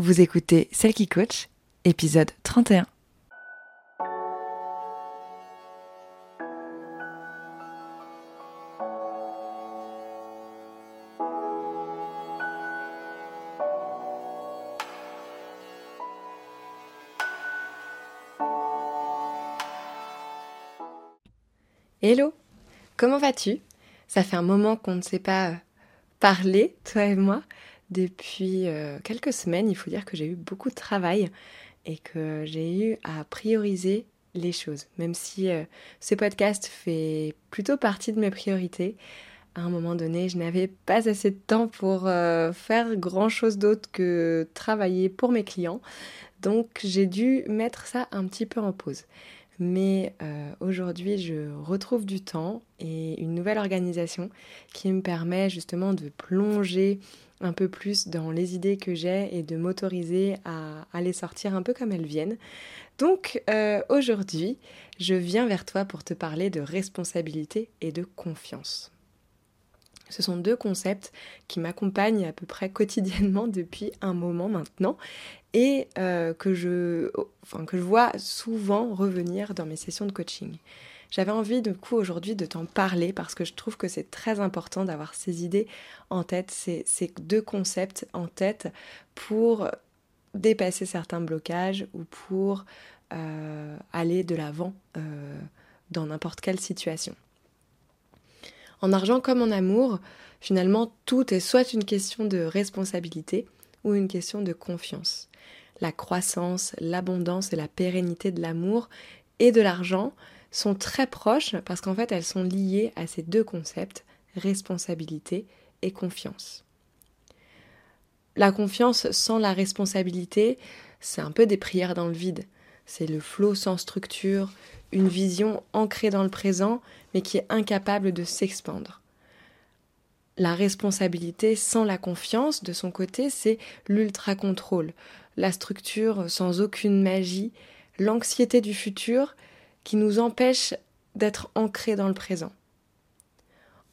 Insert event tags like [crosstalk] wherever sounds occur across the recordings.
Vous écoutez Celle qui coach, épisode 31. Hello, comment vas-tu? Ça fait un moment qu'on ne s'est pas euh, parlé, toi et moi. Depuis euh, quelques semaines, il faut dire que j'ai eu beaucoup de travail et que j'ai eu à prioriser les choses. Même si euh, ce podcast fait plutôt partie de mes priorités, à un moment donné, je n'avais pas assez de temps pour euh, faire grand-chose d'autre que travailler pour mes clients. Donc j'ai dû mettre ça un petit peu en pause. Mais aujourd'hui, je retrouve du temps et une nouvelle organisation qui me permet justement de plonger un peu plus dans les idées que j'ai et de m'autoriser à, les sortir un peu comme elles viennent. Donc euh, aujourd'hui, je viens vers toi pour te parler de responsabilité et de confiance. Ce sont deux concepts qui m'accompagnent à peu près [laughs] quotidiennement depuis un moment maintenant et euh, que, je, enfin, que je vois souvent revenir dans mes sessions de coaching. J'avais envie du coup aujourd'hui de t'en parler parce que je trouve que c'est très important d'avoir ces idées en tête, ces, deux concepts en tête pour dépasser certains blocages ou pour euh, aller de l'avant euh, dans n'importe quelle situation. En argent comme en amour, finalement, tout est soit une question de responsabilité ou une question de confiance. La croissance, l'abondance et la pérennité de l'amour et de l'argent sont très proches parce qu'en fait elles sont liées à ces deux concepts, responsabilité et confiance. La confiance sans la responsabilité, c'est un peu des prières dans le vide. C'est le flot sans structure, une vision ancrée dans le présent mais qui est incapable de s'expandre. La responsabilité sans la confiance, de son côté, c'est l'ultra-contrôle, la structure sans aucune magie, l'anxiété du futur qui nous empêche d'être ancrés dans le présent.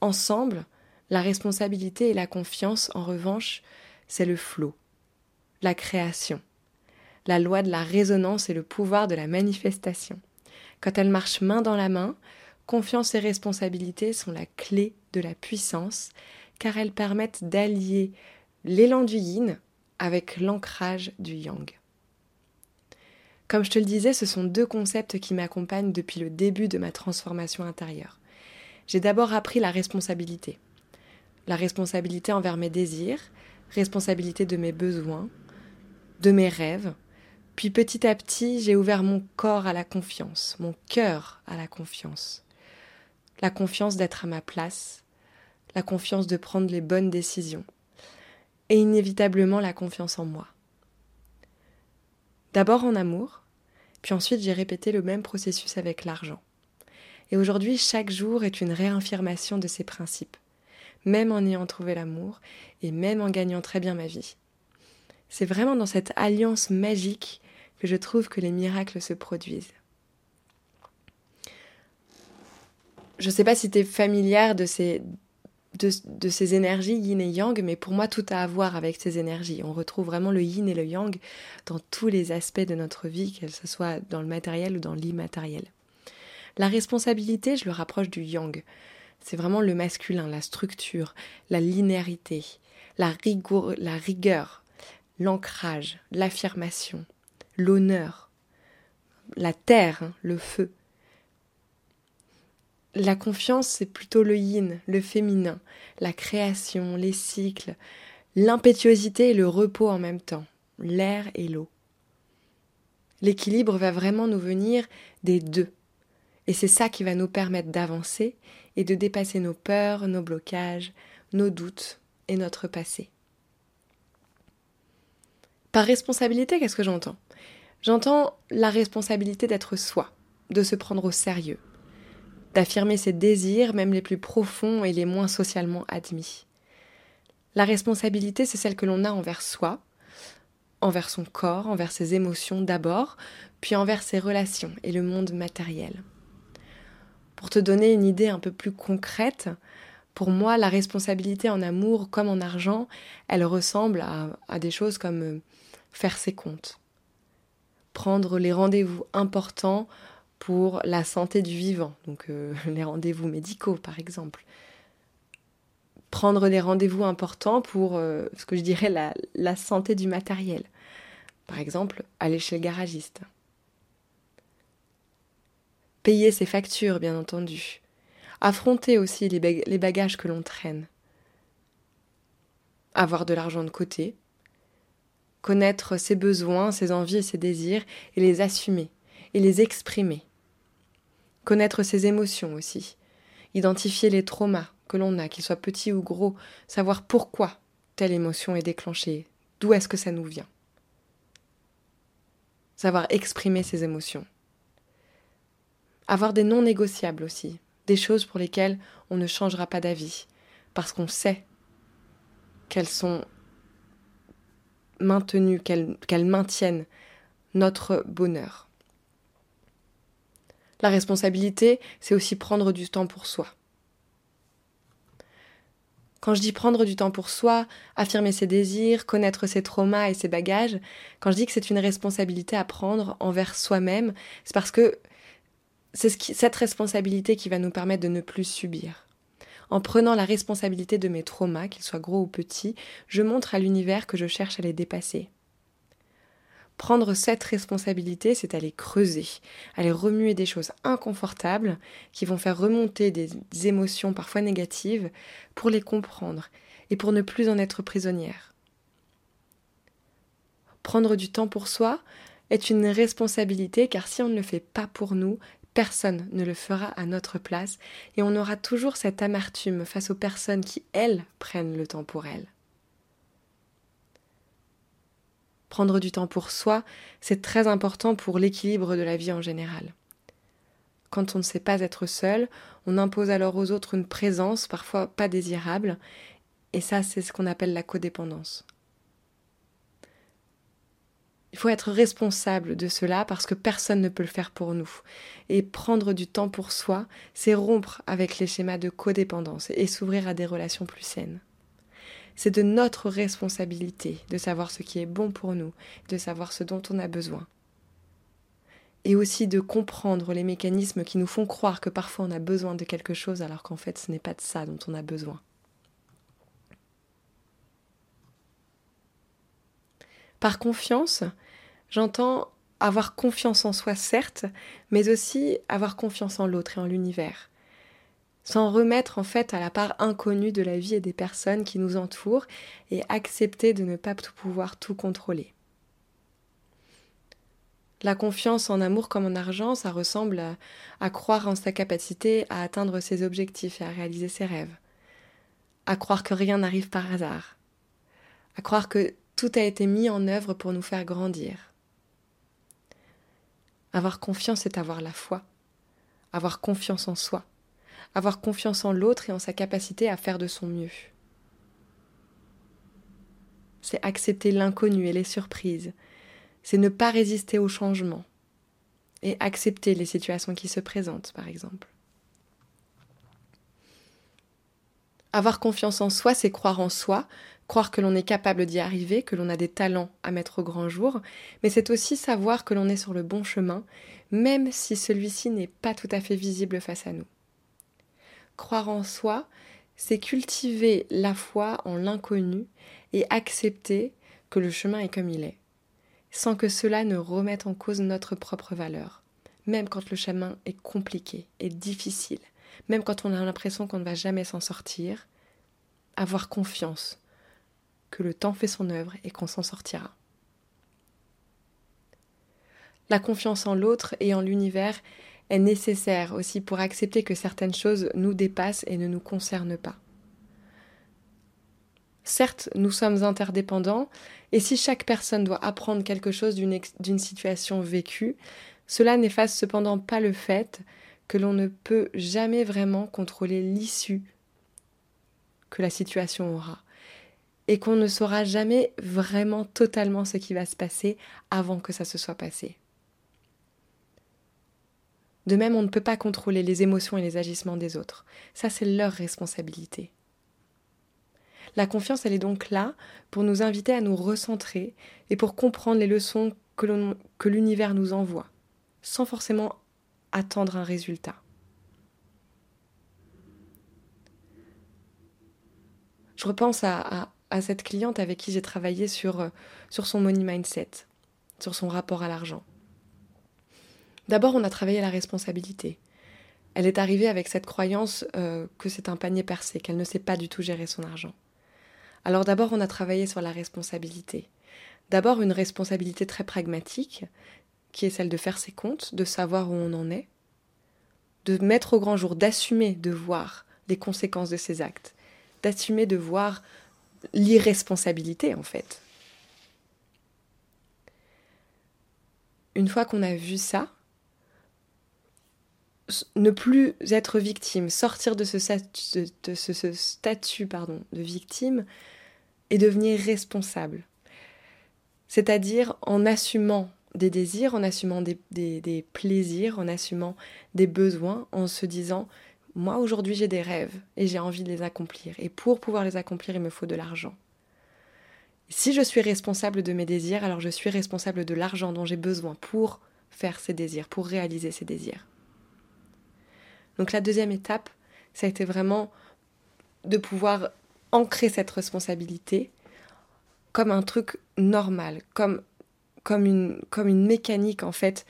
Ensemble, la responsabilité et la confiance, en revanche, c'est le flot, la création, la loi de la résonance et le pouvoir de la manifestation. Quand elles marchent main dans la main, confiance et responsabilité sont la clé de la puissance, car elles permettent d'allier l'élan du yin avec l'ancrage du yang. Comme je te le disais, ce sont deux concepts qui m'accompagnent depuis le début de ma transformation intérieure. J'ai d'abord appris la responsabilité. La responsabilité envers mes désirs, responsabilité de mes besoins, de mes rêves. Puis petit à petit, j'ai ouvert mon corps à la confiance, mon cœur à la confiance. La confiance d'être à ma place, la confiance de prendre les bonnes décisions, et inévitablement la confiance en moi. D'abord en amour, puis ensuite j'ai répété le même processus avec l'argent. Et aujourd'hui, chaque jour est une réaffirmation de ces principes, même en ayant trouvé l'amour et même en gagnant très bien ma vie. C'est vraiment dans cette alliance magique que je trouve que les miracles se produisent. Je ne sais pas si tu es familière de ces, de, ces énergies yin et yang, mais pour moi tout a à voir avec ces énergies. On retrouve vraiment le yin et le yang dans tous les aspects de notre vie, que ce soit dans le matériel ou dans l'immatériel. La responsabilité, je le rapproche du yang. C'est vraiment le masculin, la structure, la linéarité, la, la rigueur, l'ancrage, l'affirmation, l'honneur, la terre, hein, le feu. La confiance, c'est plutôt le yin, le féminin, la création, les cycles, l'impétuosité et le repos en même temps, l'air et l'eau. L'équilibre va vraiment nous venir des deux. Et c'est ça qui va nous permettre d'avancer et de dépasser nos peurs, nos blocages, nos doutes et notre passé. Par responsabilité, qu'est-ce que j'entends? J'entends la responsabilité d'être soi, de se prendre au sérieux, d'affirmer ses désirs, même les plus profonds et les moins socialement admis. La responsabilité, c'est celle que l'on a envers soi, envers son corps, envers ses émotions d'abord, puis envers ses relations et le monde matériel. Pour te donner une idée un peu plus concrète, Pour moi, la responsabilité en amour comme en argent, elle ressemble à, des choses comme euh, faire ses comptes, prendre les rendez-vous importants pour la santé du vivant, donc euh, [laughs] les rendez-vous médicaux par exemple. Prendre les rendez-vous importants pour euh, ce que je dirais la, santé du matériel. Par exemple, aller chez le garagiste. Payer ses factures, bien entendu. Affronter aussi les, bagages que l'on traîne. Avoir de l'argent de côté. Connaître ses besoins, ses envies et ses désirs et les assumer et les exprimer. Connaître ses émotions aussi. Identifier les traumas que l'on a, qu'ils soient petits ou gros. Savoir pourquoi telle émotion est déclenchée. D'où est-ce que ça nous vient? Savoir exprimer ses émotions. Avoir des non négociables aussi des choses pour lesquelles on ne changera pas d'avis, parce qu'on sait qu'elles sont maintenues, qu'elles maintiennent notre bonheur. La responsabilité, c'est aussi prendre du temps pour soi. Quand je dis prendre du temps pour soi, affirmer ses désirs, connaître ses traumas et ses bagages, quand je dis que c'est une responsabilité à prendre envers soi-même, c'est parce que c'est cette responsabilité qui va nous permettre de ne plus subir. En prenant la responsabilité de mes traumas, qu'ils soient gros ou petits, je montre à l'univers que je cherche à les dépasser. Prendre cette responsabilité, c'est aller creuser, aller remuer des choses inconfortables qui vont faire remonter des émotions parfois négatives pour les comprendre et pour ne plus en être prisonnière. Prendre du temps pour soi est une responsabilité car si on ne le fait pas pour nous, Personne ne le fera à notre place et on aura toujours cette amertume face aux personnes qui, elles, prennent le temps pour elles. Prendre du temps pour soi, c'est très important pour l'équilibre de la vie en général. Quand on ne sait pas être seul, on impose alors aux autres une présence parfois pas désirable, et ça c'est ce qu'on appelle la codépendance. Il faut être responsable de cela parce que personne ne peut le faire pour nous. Et prendre du temps pour soi, c'est rompre avec les schémas de codépendance et s'ouvrir à des relations plus saines. C'est de notre responsabilité de savoir ce qui est bon pour nous, de savoir ce dont on a besoin. Et aussi de comprendre les mécanismes qui nous font croire que parfois on a besoin de quelque chose alors qu'en fait ce n'est pas de ça dont on a besoin. Par confiance, J'entends avoir confiance en soi, certes, mais aussi avoir confiance en l'autre et en l'univers. S'en remettre en fait à la part inconnue de la vie et des personnes qui nous entourent et accepter de ne pas pouvoir tout contrôler. La confiance en amour comme en argent, ça ressemble à, à, croire en sa capacité à atteindre ses objectifs et à réaliser ses rêves. À croire que rien n'arrive par hasard. À croire que tout a été mis en œuvre pour nous faire grandir. Avoir confiance, c'est avoir la foi. Avoir confiance en soi. Avoir confiance en l'autre et en sa capacité à faire de son mieux. C'est accepter l'inconnu et les surprises. C'est ne pas résister au changement. Et accepter les situations qui se présentent, par exemple. Avoir confiance en soi, c'est croire en soi, croire que l'on est capable d'y arriver, que l'on a des talents à mettre au grand jour, mais c'est aussi savoir que l'on est sur le bon chemin, même si celui-ci n'est pas tout à fait visible face à nous. Croire en soi, c'est cultiver la foi en l'inconnu et accepter que le chemin est comme il est, sans que cela ne remette en cause notre propre valeur, même quand le chemin est compliqué et difficile, même quand on a l'impression qu'on ne va jamais s'en sortir, avoir confiance que le temps fait son œuvre et qu'on s'en sortira. La confiance en l'autre et en l'univers est nécessaire aussi pour accepter que certaines choses nous dépassent et ne nous concernent pas. Certes, nous sommes interdépendants, et si chaque personne doit apprendre quelque chose d'une situation vécue, cela n'efface cependant pas le fait que l'on ne peut jamais vraiment contrôler l'issue que la situation aura et qu'on ne saura jamais vraiment totalement ce qui va se passer avant que ça se soit passé. De même, on ne peut pas contrôler les émotions et les agissements des autres. Ça, c'est leur responsabilité. La confiance, elle est donc là pour nous inviter à nous recentrer et pour comprendre les leçons que l'univers nous envoie, sans forcément attendre un résultat. Je repense à, cette cliente avec qui j'ai travaillé sur, sur son money mindset, sur son rapport à l'argent. D'abord, on a travaillé la responsabilité. Elle est arrivée avec cette croyance euh, que c'est un panier percé, qu'elle ne sait pas du tout gérer son argent. Alors d'abord, on a travaillé sur la responsabilité. D'abord, une responsabilité très pragmatique, qui est celle de faire ses comptes, de savoir où on en est, de mettre au grand jour, d'assumer de voir les conséquences de ses actes, d'assumer de voir l'irresponsabilité en fait. Une fois qu'on a vu ça, ne plus être victime, sortir de ce, statut, pardon, de victime et devenir responsable. C'est-à-dire en assumant des désirs, en assumant des, plaisirs, en assumant des besoins, en se disant, moi aujourd'hui j'ai des rêves et j'ai envie de les accomplir. Et pour pouvoir les accomplir, il me faut de l'argent. Si je suis responsable de mes désirs, alors je suis responsable de l'argent dont j'ai besoin pour faire ces désirs, pour réaliser ces désirs. Donc la deuxième étape, ça a été vraiment de pouvoir ancrer cette responsabilité comme un truc normal, comme, comme, une, comme une mécanique en fait,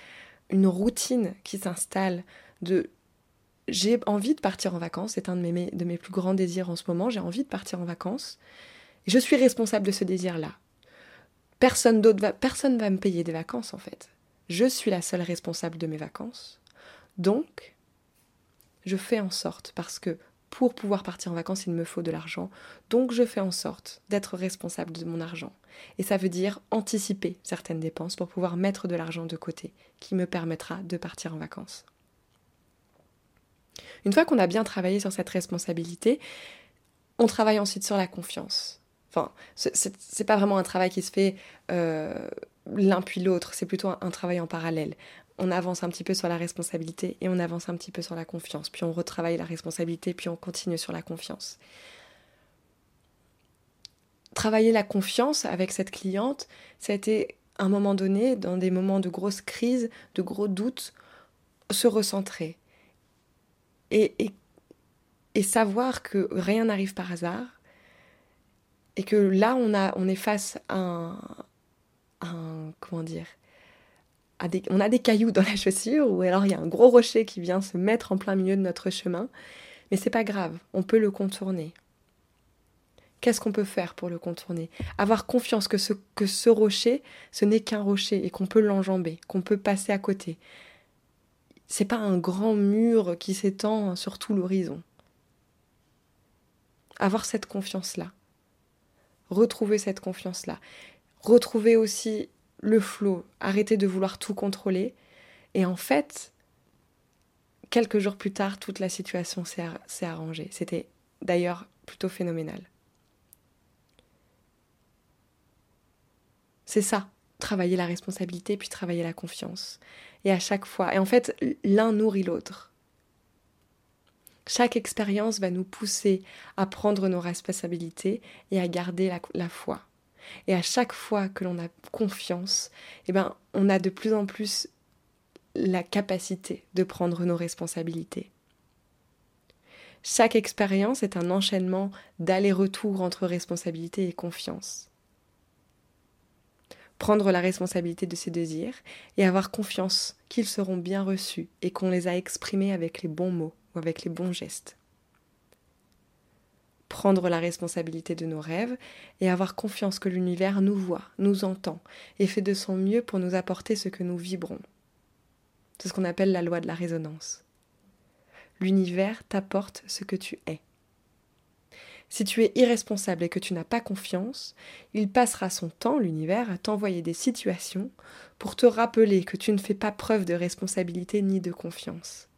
une routine qui s'installe de j'ai envie de partir en vacances, c'est un de mes, de mes plus grands désirs en ce moment, j'ai envie de partir en vacances, je suis responsable de ce désir-là. Personne d'autre va, personne va me payer des vacances en fait. Je suis la seule responsable de mes vacances. Donc, je fais en sorte, parce que pour pouvoir partir en vacances, il me faut de l'argent. Donc je fais en sorte d'être responsable de mon argent. Et ça veut dire anticiper certaines dépenses pour pouvoir mettre de l'argent de côté, qui me permettra de partir en vacances. Une fois qu'on a bien travaillé sur cette responsabilité, on travaille ensuite sur la confiance. Enfin, c'est pas vraiment un travail qui se fait euh, l'un puis l'autre, c'est plutôt un, travail en parallèle on avance un petit peu sur la responsabilité et on avance un petit peu sur la confiance. Puis on retravaille la responsabilité, puis on continue sur la confiance. Travailler la confiance avec cette cliente, ça a été un moment donné, dans des moments de grosse crise, de gros doutes, se recentrer. Et, savoir que rien n'arrive par hasard. Et que là, on, a, on est face à un comment dire, on a des cailloux dans la chaussure ou alors il y a un gros rocher qui vient se mettre en plein milieu de notre chemin, mais c'est pas grave, on peut le contourner. Qu'est-ce qu'on peut faire pour le contourner? Avoir confiance que ce, que ce rocher, ce n'est qu'un rocher et qu'on peut l'enjamber, qu'on peut passer à côté. C'est pas un grand mur qui s'étend sur tout l'horizon. Avoir cette confiance-là. Retrouver cette confiance-là. Retrouver aussi le flot, arrêter de vouloir tout contrôler. Et en fait, quelques jours plus tard, toute la situation s'est arrangée. C'était d'ailleurs plutôt phénoménal. C'est ça, travailler la responsabilité puis travailler la confiance. Et à chaque fois, et en fait, l'un nourrit l'autre. Chaque expérience va nous pousser à prendre nos responsabilités et à garder la, foi. Et à chaque fois que l'on a confiance, eh ben, on a de plus en plus la capacité de prendre nos responsabilités. Chaque expérience est un enchaînement d'aller-retour entre responsabilité et confiance. Prendre la responsabilité de ses désirs et avoir confiance qu'ils seront bien reçus et qu'on les a exprimés avec les bons mots ou avec les bons gestes prendre la responsabilité de nos rêves et avoir confiance que l'univers nous voit, nous entend et fait de son mieux pour nous apporter ce que nous vibrons. C'est ce qu'on appelle la loi de la résonance. L'univers t'apporte ce que tu es. Si tu es irresponsable et que tu n'as pas confiance, il passera son temps, l'univers, à t'envoyer des situations pour te rappeler que tu ne fais pas preuve de responsabilité ni de confiance.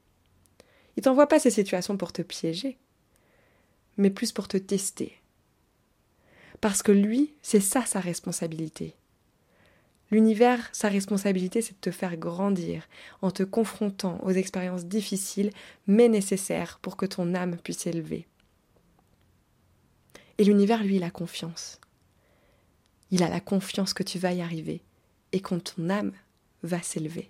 Il t'envoie pas ces situations pour te piéger mais plus pour te tester. Parce que lui, c'est ça sa responsabilité. L'univers, sa responsabilité, c'est de te faire grandir en te confrontant aux expériences difficiles mais nécessaires pour que ton âme puisse s'élever. Et l'univers, lui, il a confiance. Il a la confiance que tu vas y arriver et que ton âme va s'élever.